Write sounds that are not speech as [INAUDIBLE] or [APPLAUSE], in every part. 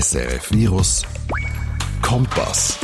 SRF Virus Kompass.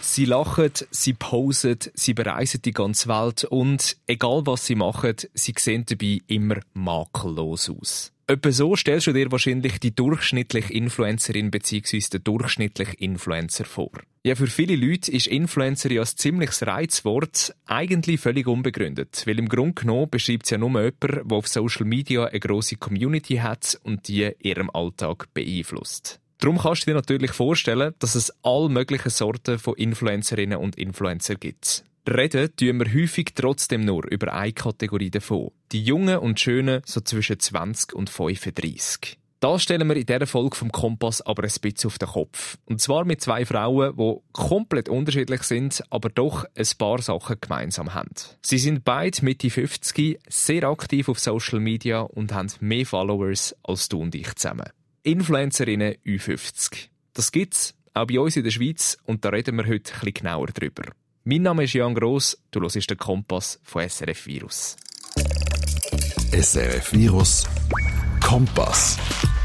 Sie lachen, sie posen, sie bereisen die ganze Welt und egal was sie machen, sie sehen dabei immer makellos aus. Etwa so stellst du dir wahrscheinlich die durchschnittliche Influencerin bzw. den durchschnittlichen Influencer vor. Ja, für viele Leute ist Influencer ja ein ziemliches Reizwort, eigentlich völlig unbegründet, weil im Grunde genommen beschreibt es ja nur jemand, der auf Social Media eine grosse Community hat und die ihrem Alltag beeinflusst. Darum kannst du dir natürlich vorstellen, dass es all möglichen Sorten von Influencerinnen und Influencer gibt. Reden tun wir häufig trotzdem nur über eine Kategorie davon. Die Jungen und Schönen so zwischen 20 und 35. Das stellen wir in dieser Folge vom Kompass aber ein bisschen auf den Kopf. Und zwar mit zwei Frauen, die komplett unterschiedlich sind, aber doch ein paar Sachen gemeinsam haben. Sie sind beide Mitte 50, sehr aktiv auf Social Media und haben mehr Followers als du und ich zusammen. Influencerinnen Ü50. Das gibt's auch bei uns in der Schweiz und da reden wir heute ein bisschen genauer drüber. Mein Name ist Jan Gross, du hörst den Kompass von SRF Virus. SRF Virus Kompass.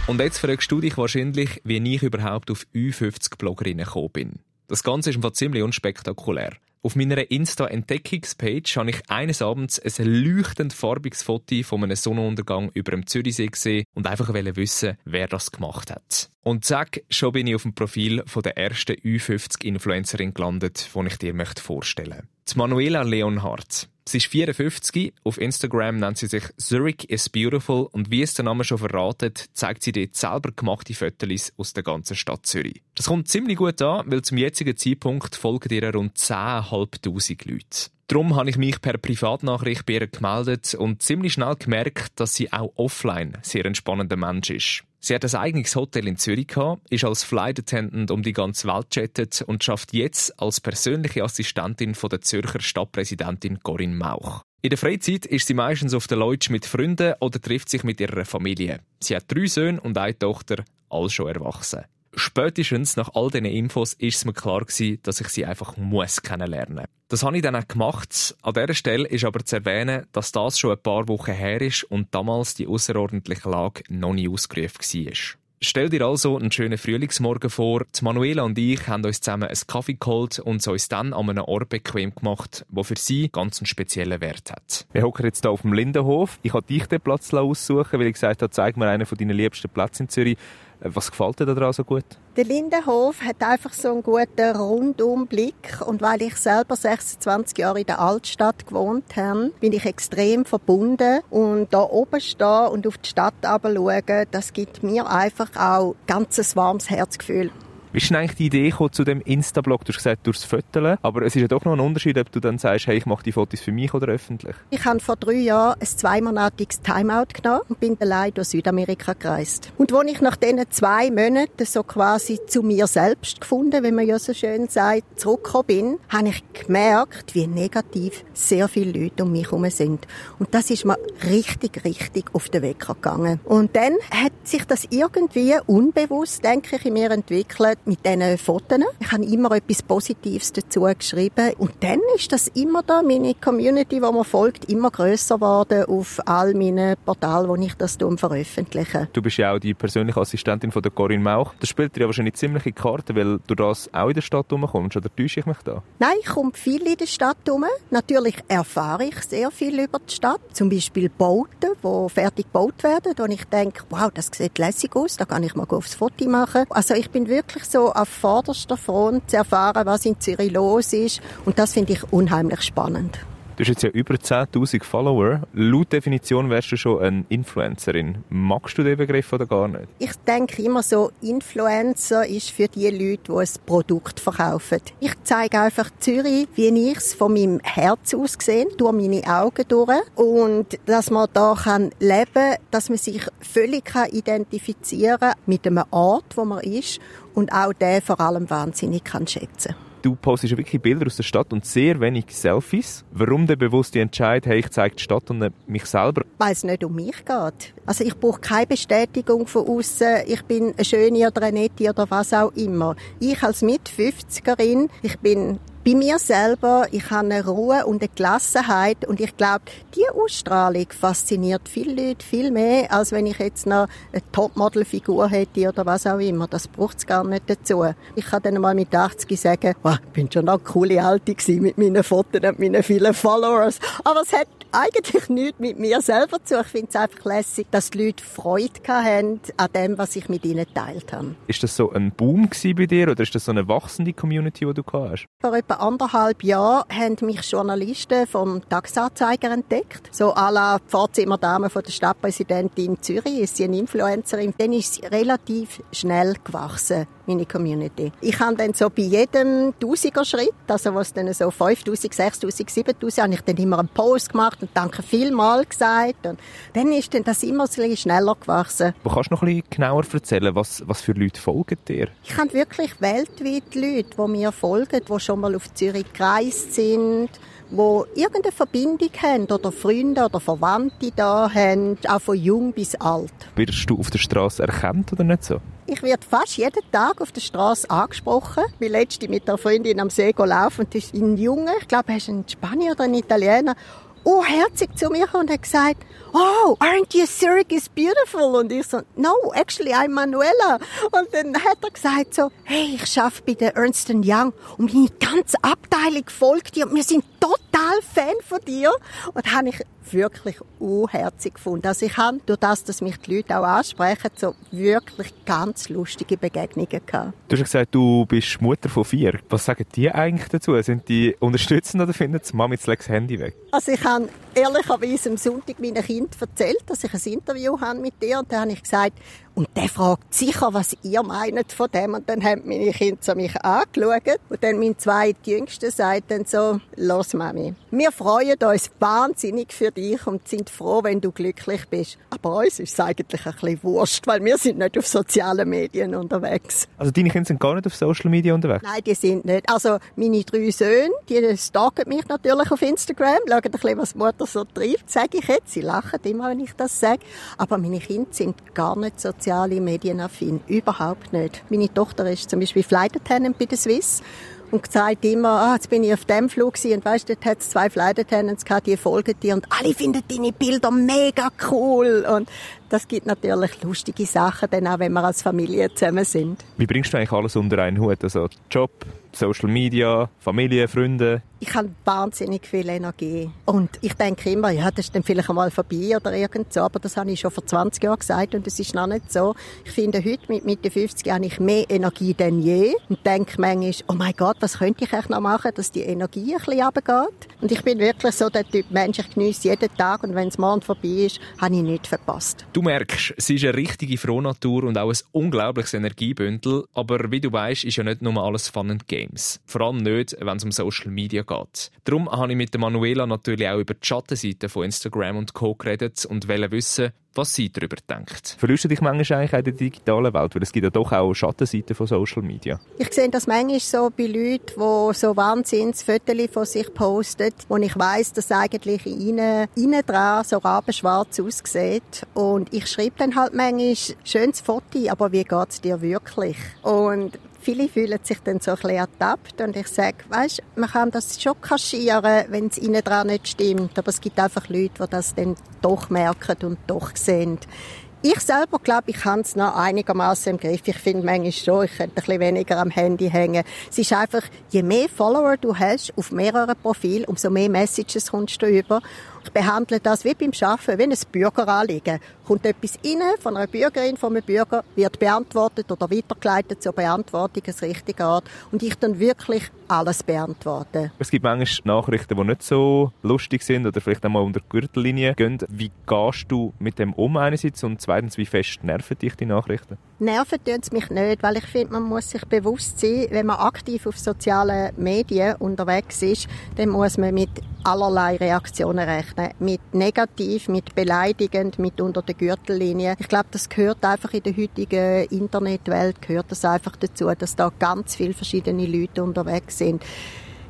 Und jetzt fragst du dich wahrscheinlich, wie ich überhaupt auf Ü50-Bloggerinnen gekommen bin. Das Ganze ist einfach ziemlich unspektakulär. Auf meiner Insta-Entdeckungspage habe ich eines Abends ein leuchtend farbiges Foto von einem Sonnenuntergang über dem Zürichsee gesehen und einfach wissen, wer das gemacht hat. Und zack, schon bin ich auf dem Profil der ersten Ü50-Influencerin gelandet, die ich dir vorstellen möchte. Manuela Leonhardt. Sie ist 54, auf Instagram nennt sie sich Zurich is Beautiful und wie es der Name schon verratet, zeigt sie dort selber gemachte Fotos aus der ganzen Stadt Zürich. Das kommt ziemlich gut an, weil zum jetzigen Zeitpunkt folgen ihr rund 10.500 Leute. Darum habe ich mich per Privatnachricht bei ihr gemeldet und ziemlich schnell gemerkt, dass sie auch offline sehr ein spannender Mensch ist. Sie hat ein eigenes Hotel in Zürich ist als Flight Attendant um die ganze Welt jettet und schafft jetzt als persönliche Assistentin von der Zürcher Stadtpräsidentin Corinne Mauch. In der Freizeit ist sie meistens auf der Leutsch mit Freunden oder trifft sich mit ihrer Familie. Sie hat drei Söhne und eine Tochter, all schon erwachsen. Spätestens nach all diesen Infos ist es mir klar gewesen, dass ich sie einfach muss kennenlernen. Das habe ich dann auch gemacht. An dieser Stelle ist aber zu erwähnen, dass das schon ein paar Wochen her ist und damals die außerordentliche Lage noch nie ausgerufen war. Stell dir also einen schönen Frühlingsmorgen vor. Die Manuela und ich haben uns zusammen einen Kaffee geholt und uns dann an einem Ort bequem gemacht, wo für sie ganz einen speziellen Wert hat. Wir hocken jetzt hier auf dem Lindenhof. Ich habe dich den Platz aussuchen, weil ich gesagt habe, zeig mir einen von deinen liebsten Plätzen in Zürich. Was gefällt dir daran so gut? Der Lindenhof hat einfach so einen guten Rundumblick und weil ich selber 26 Jahre in der Altstadt gewohnt habe, bin ich extrem verbunden und da oben stehen und auf die Stadt schauen, das gibt mir einfach auch ganz ein warmes Herzgefühl. Wie ist denn eigentlich die Idee gekommen zu dem Insta-Blog? Du hast gesagt, durchs Föteln. Aber es ist ja doch noch ein Unterschied, ob du dann sagst, hey, ich mache die Fotos für mich oder öffentlich. Ich habe vor drei Jahren ein zweimonatiges Timeout genommen und bin allein durch Südamerika gereist. Und als ich nach diesen zwei Monaten so quasi zu mir selbst gefunden, wenn man ja so schön sagt, zurückgekommen bin, habe ich gemerkt, wie negativ sehr viele Leute um mich herum sind. Und das ist mir richtig, richtig auf den Weg gegangen. Und dann hat sich das irgendwie unbewusst, denke ich, in mir entwickelt, mit diesen Fotos. Ich habe immer etwas Positives dazu geschrieben. Und dann ist das immer da, meine Community, die mir folgt, immer grösser geworden auf all meinen Portalen, wo ich das veröffentliche. Du bist ja auch die persönliche Assistentin von der Corinne Mauch. Das spielt dir ja wahrscheinlich ziemlich in die Karte, weil du das auch in der Stadt rumkommst. Oder täusche ich mich da? Nein, ich komme viel in der Stadt rum. Natürlich erfahre ich sehr viel über die Stadt. Zum Beispiel Bauten, die fertig gebaut werden, wo ich denke, wow, das sieht lässig aus, da kann ich mal aufs Foto machen. Also ich bin wirklich so auf vorderster Front zu erfahren, was in Zürich los ist. Und das finde ich unheimlich spannend. Du hast jetzt ja über 10.000 Follower. Laut Definition wärst du schon eine Influencerin. Magst du den Begriff oder gar nicht? Ich denke immer so, Influencer ist für die Leute, die ein Produkt verkaufen. Ich zeige einfach Zürich, wie ich es von meinem Herz aus sehe, durch meine Augen durch. Und dass man da kann leben dass man sich völlig identifizieren kann mit dem Ort, wo man ist und auch der vor allem wahnsinnig kann schätzen du postest wirklich Bilder aus der Stadt und sehr wenig Selfies. Warum denn bewusst die Entscheid, hey, ich zeige die Stadt und nicht mich selber? Weil es nicht um mich geht. Also ich brauche keine Bestätigung von außen. Ich bin eine schöne oder eine nette oder was auch immer. Ich als Mit-50erin, ich bin Bei mir selber, ich habe eine Ruhe und eine Gelassenheit und ich glaube, die Ausstrahlung fasziniert viele Leute viel mehr, als wenn ich jetzt noch eine Topmodelfigur hätte oder was auch immer. Das braucht es gar nicht dazu. Ich kann dann mal mit 80 sagen, oh, ich bin schon noch eine coole Alte mit meinen Fotos und meinen vielen Followers. Aber es hat eigentlich nichts mit mir selber zu. Ich finde es einfach lässig, dass die Leute Freude haben an dem, was ich mit ihnen geteilt habe. Ist das so ein Boom bei dir oder ist das so eine wachsende Community, die du hast? Vor etwa anderthalb Jahren haben mich Journalisten vom Taxanzeiger entdeckt. So à la Pfarrzimmerdame von der Stadtpräsidentin Zürich, ist sie eine Influencerin. Dann ist sie relativ schnell gewachsen meine Community. Ich habe dann so bei jedem Tausiger-Schritt, also was dann so 5000, 6000, 7000, habe ich dann immer einen Post gemacht und Danke vielmal gesagt und dann ist dann das immer ein bisschen schneller gewachsen. Wo kannst du noch ein bisschen genauer erzählen, was, was für Leute folgen dir? Ich habe wirklich weltweit Leute, die mir folgen, die schon mal auf Zürich gereist sind, wo irgendeine Verbindung haben oder Freunde oder Verwandte da haben, auch von jung bis alt. Wirst du auf der Straße erkannt oder nicht so? Ich werde fast jeden Tag auf der Straße angesprochen. Ich letzte mit einer Freundin am See laufen und ist ein Junge, ich glaube, er ist ein Spanier oder ein Italiener, oh, herzig zu mir und hat gesagt, oh, aren't you Zurich is beautiful? Und ich so, no, actually, I'm Manuela. Und dann hat er gesagt so, hey, ich arbeite bei der Ernst Young und meine ganze Abteilung folgt dir und wir sind total Fan von dir. Und habe ich wirklich unherzig gefunden. Also ich habe, durch das, dass mich die Leute auch ansprechen, so wirklich ganz lustige Begegnungen gehabt. Du hast gesagt, du bist Mutter von vier. Was sagen die eigentlich dazu? Sind die unterstützend oder finden sie, Mami, jetzt das Handy weg? Also ich habe ehrlicherweise am Sonntag meinen Kind erzählt, dass ich ein Interview habe mit dir und dann habe ich gesagt, und der fragt sicher, was ihr meint von dem. Und dann haben meine Kinder mich angeschaut. Und dann mein zweitjüngster sagt dann so, los Mami, wir freuen uns wahnsinnig für dich und sind froh, wenn du glücklich bist. Aber uns ist es eigentlich ein bisschen wurscht, weil wir sind nicht auf sozialen Medien unterwegs. Also deine Kinder sind gar nicht auf Social Media unterwegs? Nein, die sind nicht. Also meine drei Söhne, die stalken mich natürlich auf Instagram, schauen ein bisschen, was die Mutter so treibt, sage ich jetzt. Sie lachen immer, wenn ich das sage. Aber meine Kinder sind gar nicht soziale Medienaffin. Überhaupt nicht. Meine Tochter ist zum Beispiel Flight Attendant bei der Swiss und sagt immer, ah, jetzt bin ich auf dem Flug und weißt, dort hat es zwei Flight Attendants gehabt, die folgen dir und alle finden deine Bilder mega cool und das gibt natürlich lustige Sachen, dann auch wenn wir als Familie zusammen sind. Wie bringst du eigentlich alles unter einen Hut? Also Job, Social Media, Familie, Freunde? Ich habe wahnsinnig viel Energie. Und ich denke immer, ja, das ist dann vielleicht einmal vorbei oder irgend so, aber das habe ich schon vor 20 Jahren gesagt und es ist noch nicht so. Ich finde, heute mit Mitte 50 habe ich mehr Energie denn je und denke manchmal, oh mein Gott, was könnte ich eigentlich noch machen, dass die Energie ein bisschen runtergeht. Und ich bin wirklich so der Typ Mensch, ich genieße jeden Tag und wenn es morgen vorbei ist, habe ich nichts verpasst. Du merkst, sie ist eine richtige Frohnatur und auch ein unglaubliches Energiebündel, aber wie du weißt, ist ja nicht nur alles Fun and Game. Games. Vor allem nicht, wenn es um Social Media geht. Darum habe ich mit der Manuela natürlich auch über die Schattenseiten von Instagram und Co. geredet und wollte wissen, was sie darüber denkt. Verlierst du dich manchmal eigentlich in der digitalen Welt? Weil es gibt ja doch auch Schattenseiten von Social Media. Ich sehe das manchmal so bei Leuten, die so wahnsinns Fotos von sich posten, wo ich weiss, dass eigentlich innen, innen dran so rabenschwarz aussieht. Und ich schreibe dann halt manchmal, schönes Foto, aber wie geht es dir wirklich? Und Viele fühlen sich dann so ein bisschen ertappt und ich sage, weißt, man kann das schon kaschieren, wenn es ihnen dran nicht stimmt, aber es gibt einfach Leute, die das dann doch merken und doch sehen. Ich selber glaube, ich kann es noch einigermaßen im Griff. Ich finde manchmal schon, ich könnte ein bisschen weniger am Handy hängen. Es ist einfach, je mehr Follower du hast auf mehreren Profilen, umso mehr Messages kommst du über. Ich behandle das wie beim Arbeiten, wie ein Bürgeranliegen. Kommt etwas rein von einer Bürgerin, von einem Bürger, wird beantwortet oder weitergeleitet zur Beantwortung als richtige Art und ich dann wirklich alles beantworten. Es gibt manchmal Nachrichten, die nicht so lustig sind oder vielleicht einmal unter die Gürtellinie gehen. Wie gehst du mit dem um einerseits und zweitens, wie fest nerven dich die Nachrichten? Nerven tun es mich nicht, weil ich finde, man muss sich bewusst sein, wenn man aktiv auf sozialen Medien unterwegs ist, dann muss man mit allerlei Reaktionen rechnen. Mit negativ, mit beleidigend, mit unter der Gürtellinie. Ich glaube, das gehört einfach in der heutigen Internetwelt, gehört das einfach dazu, dass da ganz viele verschiedene Leute unterwegs sind.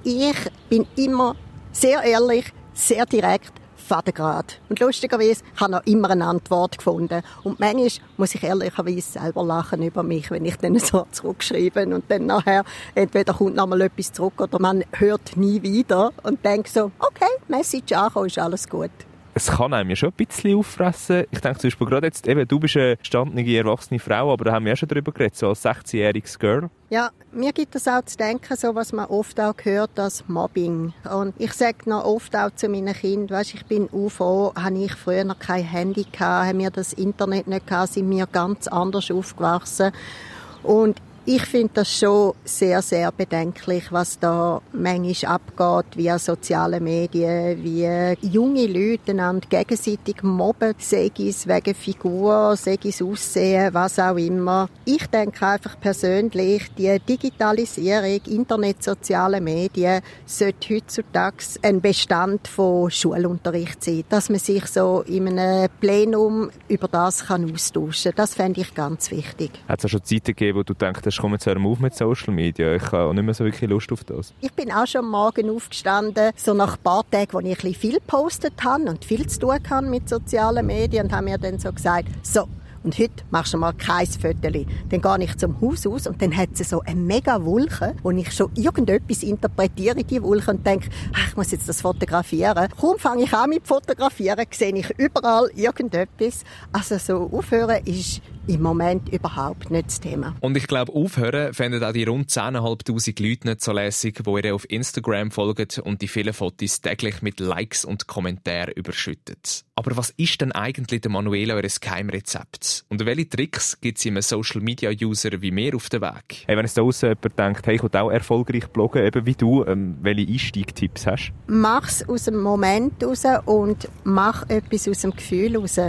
Ich bin immer sehr ehrlich, sehr direkt, fadengrad. Und lustigerweise habe ich immer eine Antwort gefunden. Und manchmal muss ich ehrlicherweise selber lachen über mich, wenn ich dann so zurückschreibe und dann nachher entweder kommt noch mal etwas zurück oder man hört nie wieder und denkt so, okay, Message angekommen, ist alles gut es kann einem ja schon ein bisschen auffressen. Ich denke zum Beispiel gerade jetzt, eben, du bist eine gestandene, erwachsene Frau, aber da haben wir ja schon darüber geredet, so als 16-jähriges Girl. Ja, mir gibt es auch zu denken, so was man oft auch hört als Mobbing. Und ich sage noch oft auch zu meinen Kindern, weißt, ich bin UFO, habe ich früher noch kein Handy gehabt, haben wir das Internet nicht gehabt, sind wir ganz anders aufgewachsen. Und ich finde das schon sehr, sehr bedenklich, was da manchmal abgeht via soziale Medien, wie junge Leute einander gegenseitig mobben, sei es wegen Figur, sei es Aussehen, was auch immer. Ich denke einfach persönlich, die Digitalisierung, Internet, soziale Medien sollte heutzutage ein Bestand von Schulunterricht sein, dass man sich so in einem Plenum über das kann austauschen kann. Das fände ich ganz wichtig. Hat es auch schon Zeiten gegeben, wo du denkst, hast, komm, jetzt hör auf mit Social Media. Ich habe auch nicht mehr so wirklich Lust auf das. Ich bin auch schon am Morgen aufgestanden, so nach ein paar Tagen, wo ich ein bisschen viel gepostet habe und viel zu tun habe mit sozialen Medien und habe mir dann so gesagt, so, und heute machst du mal kein Foto. Dann gehe ich zum Haus aus und dann hat sie so eine mega Wolke, wo ich schon irgendetwas interpretiere in die Wolke und denke, ach, ich muss jetzt das fotografieren. Kaum fange ich an mit Fotografieren, sehe ich überall irgendetwas. Also so aufhören ist im Moment überhaupt nicht das Thema. Und ich glaube, aufhören fänden auch die rund 10'500 Leute nicht so lässig, die ihr auf Instagram folgen und die vielen Fotos täglich mit Likes und Kommentaren überschüttet. Aber was ist denn eigentlich der Manuela eures Geheimrezept? Und welche Tricks gibt es einem Social-Media-User wie mir auf den Weg? Hey, wenn es da jemand denkt, hey, ich will auch erfolgreich bloggen, eben wie du, ähm, welche Einstiegtipps hast? Mach's aus dem Moment raus und mach etwas aus dem Gefühl raus.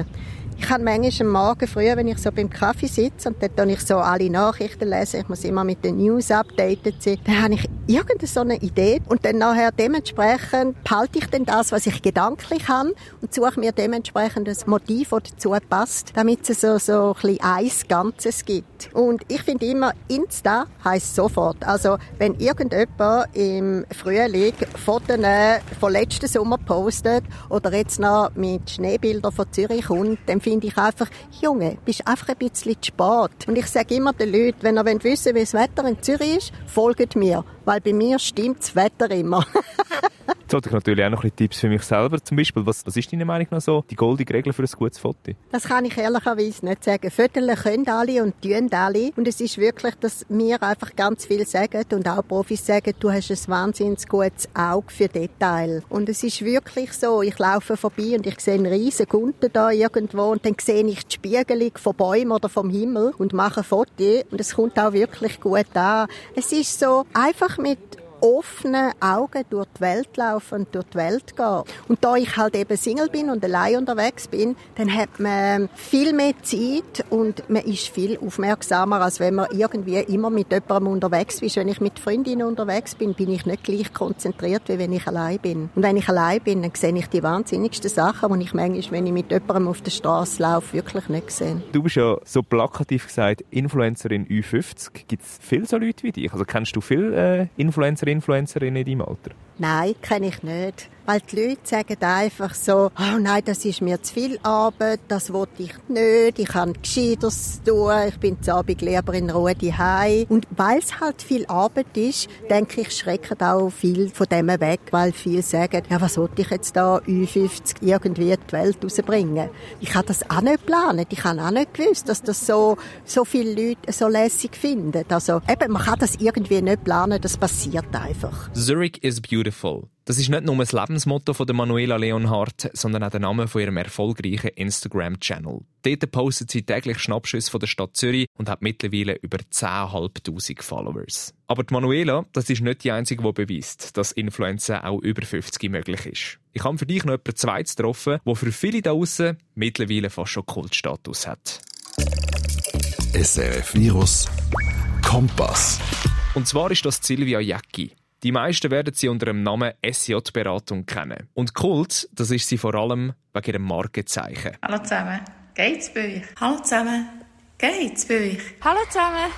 Ich habe manchmal am Morgen früh, wenn ich so beim Kaffee sitze und dann ich so alle Nachrichten lesen, ich muss immer mit den News updated sein, dann habe ich irgendeine so eine Idee und dann nachher dementsprechend behalte ich dann das, was ich gedanklich habe und suche mir dementsprechend das Motiv, das dazu passt, damit es so, so ein bisschen eins Ganzes gibt. Und ich finde immer, Insta heisst sofort. Also, wenn irgendjemand im Frühling Fotos von letzten Sommer postet oder jetzt noch mit Schneebildern von Zürich kommt, dann finde ich einfach, Junge, bist einfach ein bisschen zu spät. Und ich sage immer den Leuten, wenn ihr wissen wollt, wie das Wetter in Zürich ist, folgt mir, weil bei mir stimmt das Wetter immer. [LAUGHS] Jetzt wollte ich natürlich auch noch ein bisschen Tipps für mich selber. Zum Beispiel, was, was ist deine Meinung noch so? Die goldige Regel für ein gutes Foto? Das kann ich ehrlicherweise nicht sagen. Fotos können alle und tun alle. Und es ist wirklich, dass mir einfach ganz viel sagen und auch Profis sagen, du hast ein wahnsinnig gutes Auge für Detail. Und es ist wirklich so, ich laufe vorbei und ich sehe einen riesen Kunden da irgendwo und dann sehe ich die Spiegelung von Bäumen oder vom Himmel und mache ein Foto und es kommt auch wirklich gut an. Es ist so einfach mit offenen Augen durch die Welt laufen und durch die Welt gehen. Und da ich halt eben Single bin und allein unterwegs bin, dann hat man viel mehr Zeit und man ist viel aufmerksamer, als wenn man irgendwie immer mit jemandem unterwegs ist. Wenn ich mit Freundinnen unterwegs bin, bin ich nicht gleich konzentriert, wie wenn ich allein bin. Und wenn ich allein bin, dann sehe ich die wahnsinnigsten Sachen, die ich manchmal, wenn ich mit jemandem auf der Straße laufe, wirklich nicht sehe. Du bist ja so plakativ gesagt Influencerin Ü50. Gibt es viele so Leute wie dich? Also kennst du viele äh, Influencerinnen Influencerin in deinem Alter? Nein, kenne ich nicht. Weil die Leute sagen einfach so, oh nein, das ist mir zu viel Arbeit, das will ich nicht, ich habe Gescheiteres tun, ich bin zu Abend lieber in Ruhe daheim. Und weil es halt viel Arbeit ist, denke ich, schrecken auch viel von dem weg, weil viele sagen, ja, was wollte ich jetzt da Ü50 irgendwie die Welt rausbringen? Ich habe das auch nicht geplant, ich habe auch nicht gewusst, dass das so, so viele Leute so lässig finden. Also eben, man kann das irgendwie nicht planen, das passiert einfach. Zurich is beautiful. Das ist nicht nur das Lebensmotto von der Manuela Leonhardt, sondern auch der Name von ihrem erfolgreichen Instagram-Channel. Dort postet sie täglich Schnappschüsse von der Stadt Zürich und hat mittlerweile über 10.500 Followers. Aber die Manuela, das ist nicht die einzige, die beweist, dass Influencer auch über 50 möglich ist. Ich habe für dich noch jemanden zweites getroffen, der für viele da draussen mittlerweile fast schon Kultstatus hat. SRF Virus Kompass. Und zwar ist das Silvia Jäcki. Die meisten werden sie unter dem Namen SJ-Beratung kennen. Und Kult, das ist sie vor allem wegen ihrem Markenzeichen. Hallo zusammen, geht's bei euch? Hallo zusammen, geht's bei euch? Hallo zusammen,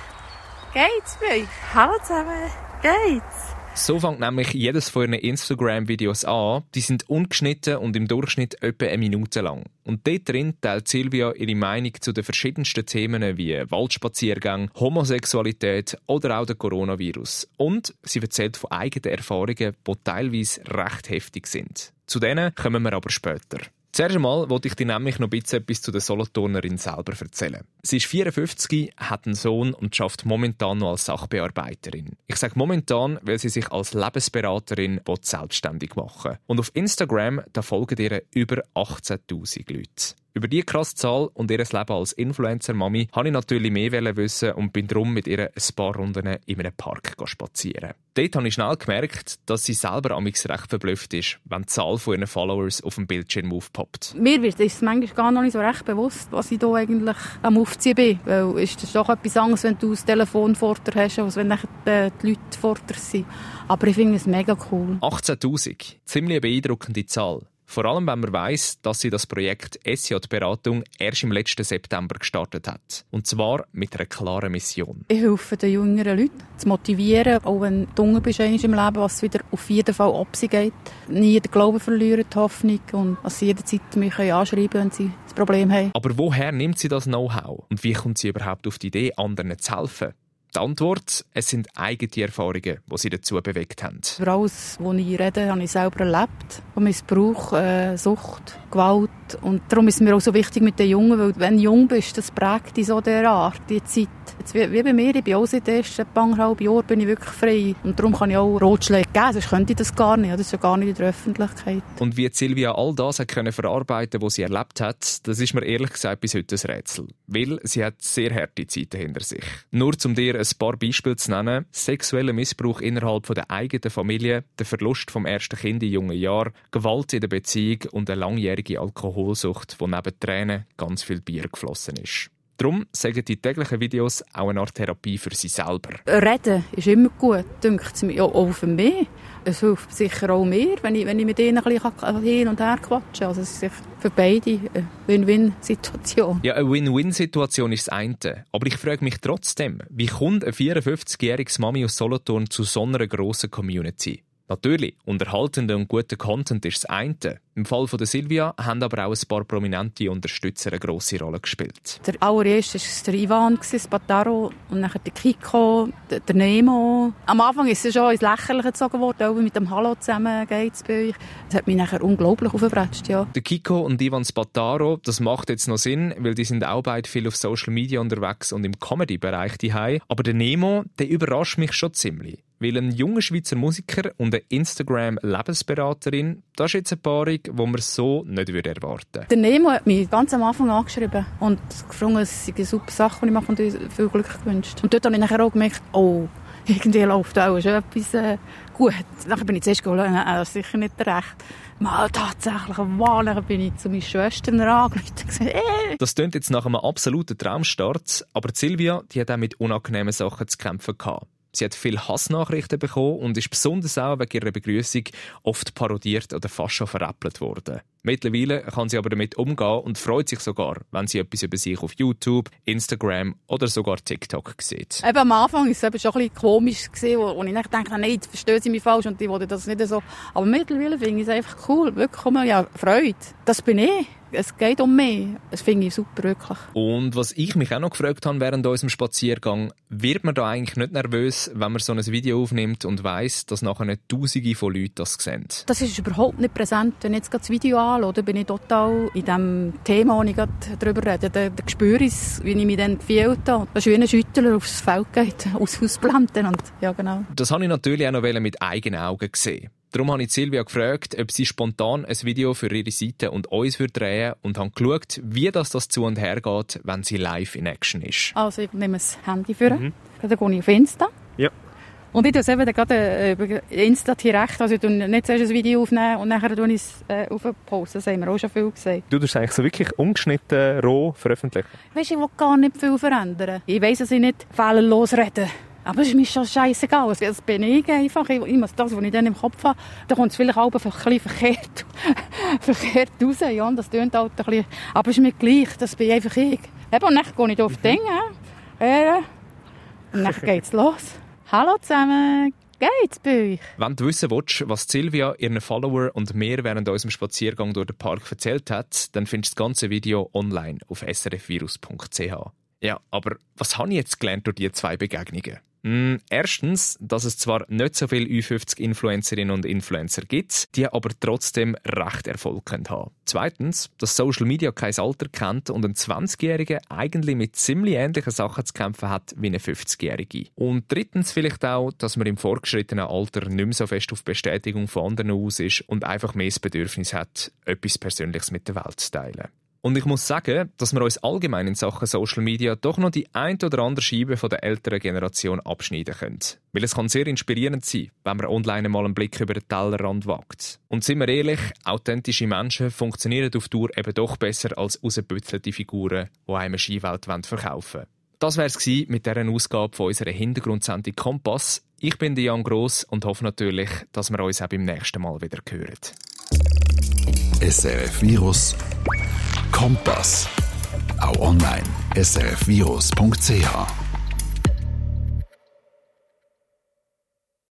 geht's bei euch? Hallo zusammen, geht's? So fängt nämlich jedes von ihren Instagram-Videos an. Die sind ungeschnitten und im Durchschnitt etwa eine Minute lang. Und dort drin teilt Silvia ihre Meinung zu den verschiedensten Themen wie Waldspaziergang, Homosexualität oder auch der Coronavirus. Und sie erzählt von eigenen Erfahrungen, die teilweise recht heftig sind. Zu denen kommen wir aber später. Zuerst einmal wollte ich dir nämlich noch ein bisschen etwas zu der Solothurnerin selber erzählen. Sie ist 54, hat einen Sohn und schafft momentan noch als Sachbearbeiterin. Ich sage momentan, weil sie sich als Lebensberaterin selbstständig machen Und auf Instagram da folgen ihr über 18.000 Leute. Über diese krasse Zahl und ihr Leben als Influencer-Mami wollte ich natürlich mehr wissen und bin darum mit ihr ein paar Runden in einem Park spazieren. Dort habe ich schnell gemerkt, dass sie selber amigs recht verblüfft ist, wenn die Zahl von ihren Followers auf dem Bildschirm aufpoppt. Mir wird es manchmal gar noch nicht so recht bewusst, was ich hier eigentlich am Aufziehen bin. Weil es ist doch etwas anderes, wenn du das Telefon vor dir hast, als wenn die Leute vor dir sind. Aber ich finde es mega cool. 18'000, ziemlich eine beeindruckende Zahl. Vor allem, wenn man weiß, dass sie das Projekt SJ-Beratung erst im letzten September gestartet hat. Und zwar mit einer klaren Mission. Ich helfe den jüngeren Leuten zu motivieren, auch wenn du jung bist im Leben, was wieder auf jeden Fall ab sie geht. Nie den Glauben verlieren, die Hoffnung und dass sie jederzeit mich anschreiben können, wenn sie das Problem haben. Aber woher nimmt sie das Know-how? Und wie kommt sie überhaupt auf die Idee, anderen zu helfen? Die Antwort, es sind eigene Erfahrungen, die sie dazu bewegt haben. Über alles, was ich rede, habe ich selber erlebt. Missbrauch, äh, Sucht, Gewalt. Und darum ist es mir auch so wichtig mit den Jungen, weil wenn du jung bist, das prägt dich so der Art, die Zeit. Jetzt, wie, wie bei mir, ich bin auch seit ersten anderthalb Jahren bin ich wirklich frei. Und darum kann ich auch Rotschläge geben, sonst könnte ich das gar nicht. Das ist ja gar nicht in der Öffentlichkeit. Und wie Silvia all das hat können verarbeiten was sie erlebt hat, das ist mir ehrlich gesagt bis heute ein Rätsel. Weil sie hat sehr harte Zeiten hinter sich. Nur um dir ein paar Beispiele zu nennen. Sexueller Missbrauch innerhalb der eigenen Familie, der Verlust vom ersten Kind in jungen Jahren, Gewalt in der Beziehung und eine langjährige Alkoholsucht, wo neben Tränen ganz viel Bier geflossen ist. Darum sagen die täglichen Videos auch eine Art Therapie für sie selber. Reden ist immer gut, denkt es mir, auch für mich. Es hilft sicher auch mir, wenn ich, wenn ich mit ihnen ein bisschen hin und her quatschen kann. Also es ist für beide eine Win-Win-Situation. Ja, eine Win-Win-Situation ist das eine. Aber ich frage mich trotzdem, wie kommt eine 54-jährige Mami aus Solothurn zu so einer grossen Community? Natürlich, unterhaltender und guter Content ist das eine. Im Fall von der Silvia haben aber auch ein paar prominente Unterstützer eine grosse Rolle gespielt. Der allererste war der Ivan, Spataro, und dann der Kiko, der, der Nemo. Am Anfang ist es schon ins Lächerliche gezogen worden, auch mit dem Hallo zusammen geht's bei euch. Das hat mich nachher unglaublich aufgebracht, ja. Der Kiko und Ivan Spataro, das macht jetzt noch Sinn, weil die sind auch beide viel auf Social Media unterwegs und im Comedy-Bereich daheim. Aber der Nemo, der überrascht mich schon ziemlich. Weil ein junger Schweizer Musiker und eine Instagram-Lebensberaterin, das ist jetzt eine Paarung, die man so nicht erwarten würde. Der Nemo hat mich ganz am Anfang angeschrieben und gefragt, es sei eine super Sache, die ich mache und viel Glück gewünscht. Und dort habe ich nachher auch gemerkt, oh, [LAUGHS] irgendwie läuft auch schon etwas äh, gut. Nachher bin ich zuerst gedacht, äh, das ist sicher nicht recht. Mal tatsächlich, wow, dann bin ich zu meinen Schwestern angerufen und gesagt, äh. Das klingt jetzt nach einem absoluten Traumstart, aber Silvia, die hat auch mit unangenehmen Sachen zu kämpfen gehabt. Sie hat viele Hassnachrichten bekommen und ist besonders auch wegen ihrer Begrüßung oft parodiert oder fast schon veräppelt worden. Mittlerweile kann sie aber damit umgehen und freut sich sogar, wenn sie etwas über sich auf YouTube, Instagram oder sogar TikTok sieht. Eben am Anfang war es eben schon ein bisschen komisch, gewesen, wo, wo ich dachte, nein, jetzt verstehen sie mich falsch und die wollen das nicht so. Aber mittlerweile finde ich es einfach cool, wirklich, ja, Freude. Das bin ich es geht um mich. Das finde ich super, wirklich. Und was ich mich auch noch gefragt habe während unserem Spaziergang, wird man da eigentlich nicht nervös, wenn man so ein Video aufnimmt und weiss, dass nachher nicht Tausende von Leuten das sehen? Das ist überhaupt nicht präsent. Wenn ich jetzt das Video anschaue, bin ich total in dem Thema, das ich gerade darüber rede. Da, da spüre ich wie ich mich dann gefühlt habe. Das ist wie ein Schüttler aufs Feld geht, [LAUGHS] aus Ausblenden. Und, ja, genau. Das habe ich natürlich auch noch mit eigenen Augen gesehen. Darum habe ich Silvia gefragt, ob sie spontan ein Video für ihre Seite und uns drehen würde und habe geschaut, wie das, das zu und her geht, wenn sie live in Action ist. Also ich nehme das Handy für. Mhm. Dann gehe ich auf Insta. Ja. Und ich tue es eben gerade äh, über Insta direkt. Also ich tue nicht zuerst ein Video aufnehmen und nachher tue ich es äh, auf Post. Das haben wir auch schon viel gesehen. Du tust eigentlich so wirklich ungeschnitten, roh veröffentlichen? Weißt du, ich will gar nicht viel verändern. Ich weiss, dass ich nicht fehlerlos rede. Aber es ist mir schon scheißegal. Das bin ich einfach. Ich, muss das, was ich dann im Kopf habe, da kommt es vielleicht auch ein bisschen verkehrt, verkehrt [LAUGHS] raus. Ja, das tönt halt ein bisschen. Aber es ist mir gleich. Das bin einfach ich. Eben, und dann gehe ich auf mhm. Dinge. Äh, und dann [LAUGHS] geht's los. Hallo zusammen. Geht's bei euch? Wenn du wissen willst, was Silvia, ihren Follower und mir während unserem Spaziergang durch den Park erzählt hat, dann findest du das ganze Video online auf srfvirus.ch. Ja, aber was habe ich jetzt gelernt durch diese zwei Begegnungen? Mm, erstens, dass es zwar nicht so viele Ü50-Influencerinnen und Influencer gibt, die aber trotzdem recht Erfolg können haben. Zweitens, dass Social Media kein Alter kennt und ein 20-Jähriger eigentlich mit ziemlich ähnlichen Sachen zu kämpfen hat wie eine 50-Jährige. Und drittens vielleicht auch, dass man im fortgeschrittenen Alter nicht mehr so fest auf Bestätigung von anderen aus ist und einfach mehr das Bedürfnis hat, etwas Persönliches mit der Welt zu teilen. Und ich muss sagen, dass wir uns allgemein in Sachen Social Media doch noch die ein oder andere Scheibe von der älteren Generation abschneiden können. Weil es kann sehr inspirierend sein, wenn man online mal einen Blick über den Tellerrand wagt. Und sind wir ehrlich, authentische Menschen funktionieren auf Tour eben doch besser als rausgebützelte Figuren, die einem eine Skiwelt verkaufen wollen. Das wäre es mit dieser Ausgabe von unserer Hintergrundsendung Kompass. Ich bin Jan Gross und hoffe natürlich, dass wir uns auch beim nächsten Mal wieder hören. SRF Virus Kompass. Auch online srfvirus.ch